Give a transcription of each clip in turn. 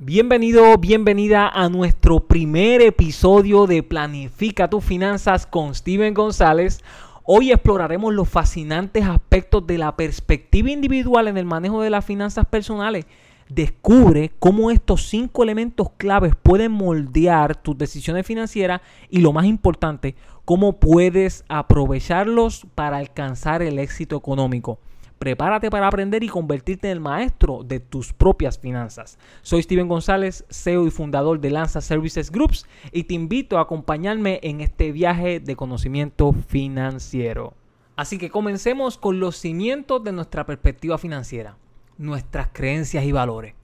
Bienvenido, bienvenida a nuestro primer episodio de Planifica tus finanzas con Steven González. Hoy exploraremos los fascinantes aspectos de la perspectiva individual en el manejo de las finanzas personales. Descubre cómo estos cinco elementos claves pueden moldear tus decisiones financieras y lo más importante, cómo puedes aprovecharlos para alcanzar el éxito económico. Prepárate para aprender y convertirte en el maestro de tus propias finanzas. Soy Steven González, CEO y fundador de Lanza Services Groups y te invito a acompañarme en este viaje de conocimiento financiero. Así que comencemos con los cimientos de nuestra perspectiva financiera, nuestras creencias y valores.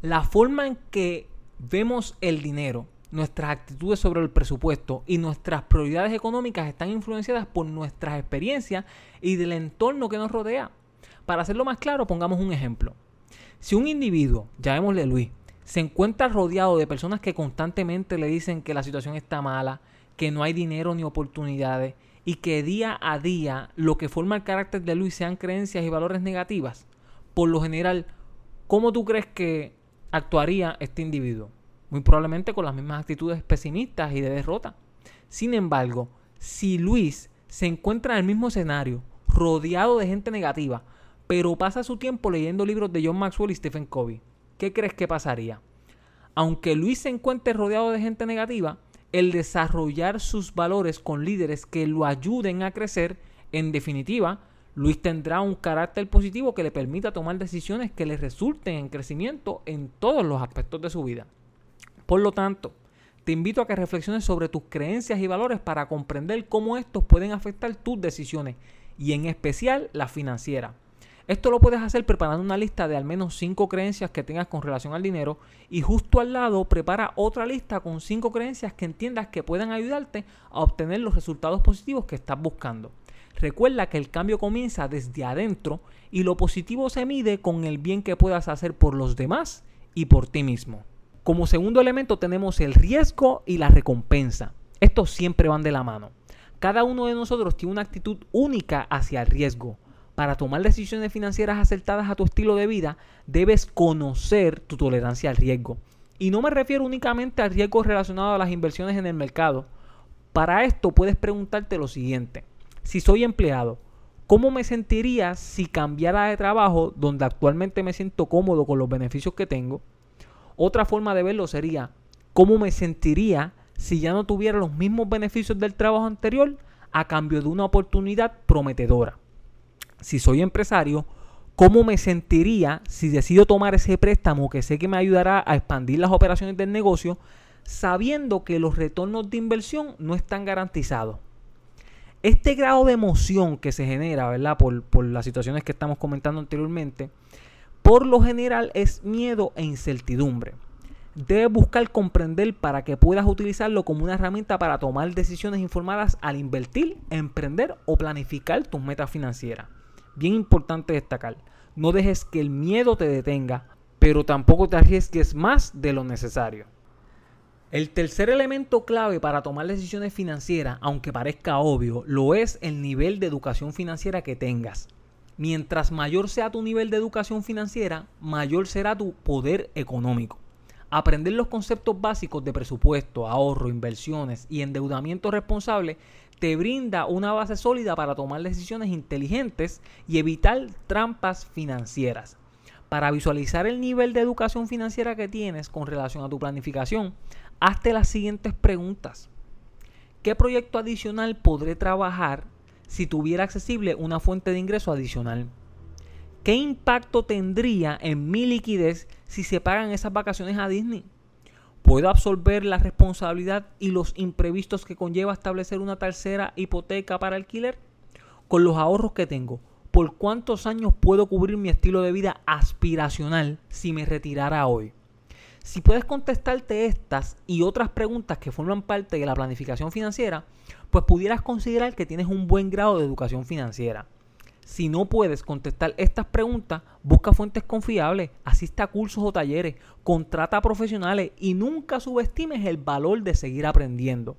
La forma en que vemos el dinero, nuestras actitudes sobre el presupuesto y nuestras prioridades económicas están influenciadas por nuestras experiencias y del entorno que nos rodea. Para hacerlo más claro, pongamos un ejemplo. Si un individuo, llamémosle Luis, se encuentra rodeado de personas que constantemente le dicen que la situación está mala, que no hay dinero ni oportunidades y que día a día lo que forma el carácter de Luis sean creencias y valores negativas, por lo general, ¿cómo tú crees que actuaría este individuo? Muy probablemente con las mismas actitudes pesimistas y de derrota. Sin embargo, si Luis se encuentra en el mismo escenario, rodeado de gente negativa, pero pasa su tiempo leyendo libros de John Maxwell y Stephen Covey. ¿Qué crees que pasaría? Aunque Luis se encuentre rodeado de gente negativa, el desarrollar sus valores con líderes que lo ayuden a crecer, en definitiva, Luis tendrá un carácter positivo que le permita tomar decisiones que le resulten en crecimiento en todos los aspectos de su vida. Por lo tanto, te invito a que reflexiones sobre tus creencias y valores para comprender cómo estos pueden afectar tus decisiones y en especial la financiera. Esto lo puedes hacer preparando una lista de al menos 5 creencias que tengas con relación al dinero y justo al lado prepara otra lista con 5 creencias que entiendas que puedan ayudarte a obtener los resultados positivos que estás buscando. Recuerda que el cambio comienza desde adentro y lo positivo se mide con el bien que puedas hacer por los demás y por ti mismo. Como segundo elemento tenemos el riesgo y la recompensa. Estos siempre van de la mano. Cada uno de nosotros tiene una actitud única hacia el riesgo. Para tomar decisiones financieras acertadas a tu estilo de vida, debes conocer tu tolerancia al riesgo. Y no me refiero únicamente al riesgo relacionado a las inversiones en el mercado. Para esto puedes preguntarte lo siguiente. Si soy empleado, ¿cómo me sentiría si cambiara de trabajo donde actualmente me siento cómodo con los beneficios que tengo? Otra forma de verlo sería, ¿cómo me sentiría si ya no tuviera los mismos beneficios del trabajo anterior a cambio de una oportunidad prometedora? Si soy empresario, ¿cómo me sentiría si decido tomar ese préstamo que sé que me ayudará a expandir las operaciones del negocio sabiendo que los retornos de inversión no están garantizados? Este grado de emoción que se genera, ¿verdad? Por, por las situaciones que estamos comentando anteriormente, por lo general es miedo e incertidumbre. Debes buscar comprender para que puedas utilizarlo como una herramienta para tomar decisiones informadas al invertir, emprender o planificar tus metas financieras. Bien importante destacar, no dejes que el miedo te detenga, pero tampoco te arriesgues más de lo necesario. El tercer elemento clave para tomar decisiones financieras, aunque parezca obvio, lo es el nivel de educación financiera que tengas. Mientras mayor sea tu nivel de educación financiera, mayor será tu poder económico. Aprender los conceptos básicos de presupuesto, ahorro, inversiones y endeudamiento responsable te brinda una base sólida para tomar decisiones inteligentes y evitar trampas financieras. Para visualizar el nivel de educación financiera que tienes con relación a tu planificación, hazte las siguientes preguntas. ¿Qué proyecto adicional podré trabajar si tuviera accesible una fuente de ingreso adicional. ¿Qué impacto tendría en mi liquidez si se pagan esas vacaciones a Disney? ¿Puedo absorber la responsabilidad y los imprevistos que conlleva establecer una tercera hipoteca para alquiler? Con los ahorros que tengo, ¿por cuántos años puedo cubrir mi estilo de vida aspiracional si me retirara hoy? Si puedes contestarte estas y otras preguntas que forman parte de la planificación financiera, pues pudieras considerar que tienes un buen grado de educación financiera. Si no puedes contestar estas preguntas, busca fuentes confiables, asista a cursos o talleres, contrata a profesionales y nunca subestimes el valor de seguir aprendiendo.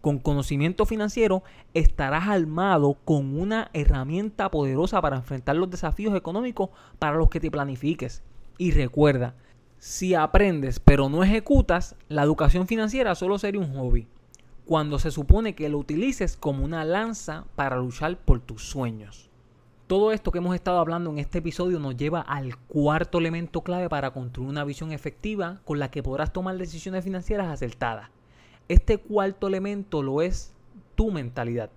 Con conocimiento financiero estarás armado con una herramienta poderosa para enfrentar los desafíos económicos para los que te planifiques. Y recuerda, Si aprendes pero no ejecutas, la educación financiera solo sería un hobby, cuando se supone que lo utilices como una lanza para luchar por tus sueños. Todo esto que hemos estado hablando en este episodio nos lleva al cuarto elemento clave para construir una visión efectiva con la que podrás tomar decisiones financieras acertadas. Este cuarto elemento lo es tu mentalidad.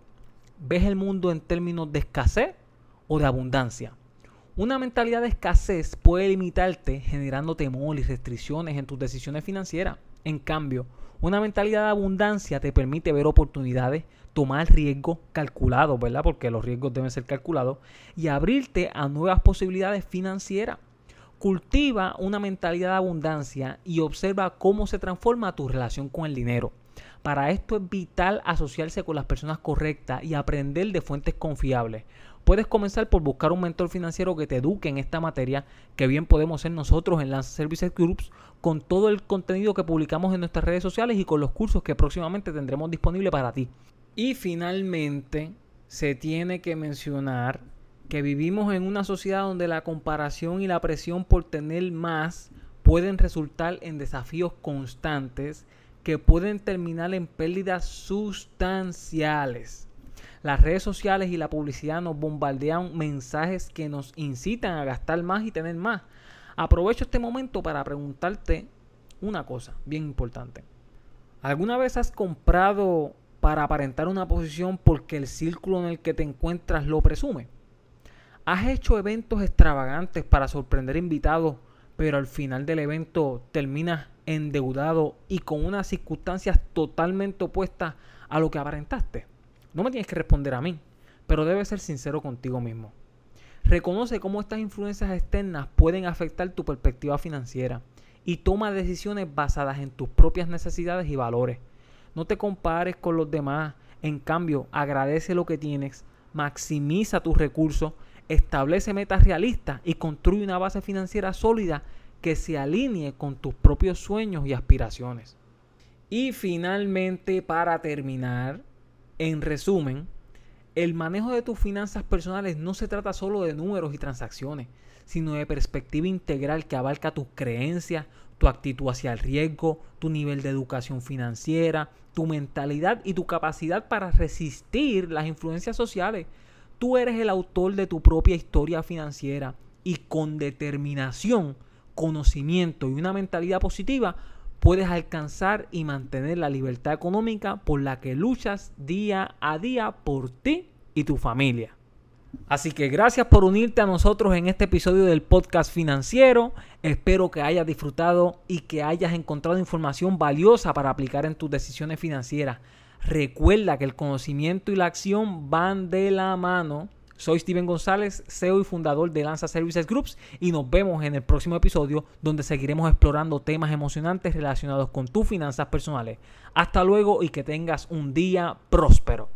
¿Ves el mundo en términos de escasez o de abundancia? Una mentalidad de escasez puede limitarte generando temor y restricciones en tus decisiones financieras. En cambio, una mentalidad de abundancia te permite ver oportunidades, tomar riesgos calculados, ¿verdad? Porque los riesgos deben ser calculados y abrirte a nuevas posibilidades financieras. Cultiva una mentalidad de abundancia y observa cómo se transforma tu relación con el dinero. Para esto es vital asociarse con las personas correctas y aprender de fuentes confiables. Puedes comenzar por buscar un mentor financiero que te eduque en esta materia, que bien podemos ser nosotros en las Services Groups, con todo el contenido que publicamos en nuestras redes sociales y con los cursos que próximamente tendremos disponibles para ti. Y finalmente, se tiene que mencionar que vivimos en una sociedad donde la comparación y la presión por tener más pueden resultar en desafíos constantes que pueden terminar en pérdidas sustanciales. Las redes sociales y la publicidad nos bombardean mensajes que nos incitan a gastar más y tener más. Aprovecho este momento para preguntarte una cosa bien importante. ¿Alguna vez has comprado para aparentar una posición porque el círculo en el que te encuentras lo presume? ¿Has hecho eventos extravagantes para sorprender invitados, pero al final del evento terminas endeudado y con unas circunstancias totalmente opuestas a lo que aparentaste? No me tienes que responder a mí, pero debes ser sincero contigo mismo. Reconoce cómo estas influencias externas pueden afectar tu perspectiva financiera y toma decisiones basadas en tus propias necesidades y valores. No te compares con los demás, en cambio, agradece lo que tienes, maximiza tus recursos, establece metas realistas y construye una base financiera sólida que se alinee con tus propios sueños y aspiraciones. Y finalmente, para terminar, en resumen, el manejo de tus finanzas personales no se trata solo de números y transacciones, sino de perspectiva integral que abarca tus creencias, tu actitud hacia el riesgo, tu nivel de educación financiera, tu mentalidad y tu capacidad para resistir las influencias sociales. Tú eres el autor de tu propia historia financiera y con determinación conocimiento y una mentalidad positiva, puedes alcanzar y mantener la libertad económica por la que luchas día a día por ti y tu familia. Así que gracias por unirte a nosotros en este episodio del podcast financiero. Espero que hayas disfrutado y que hayas encontrado información valiosa para aplicar en tus decisiones financieras. Recuerda que el conocimiento y la acción van de la mano soy Steven González, CEO y fundador de Lanza Services Groups y nos vemos en el próximo episodio donde seguiremos explorando temas emocionantes relacionados con tus finanzas personales. Hasta luego y que tengas un día próspero.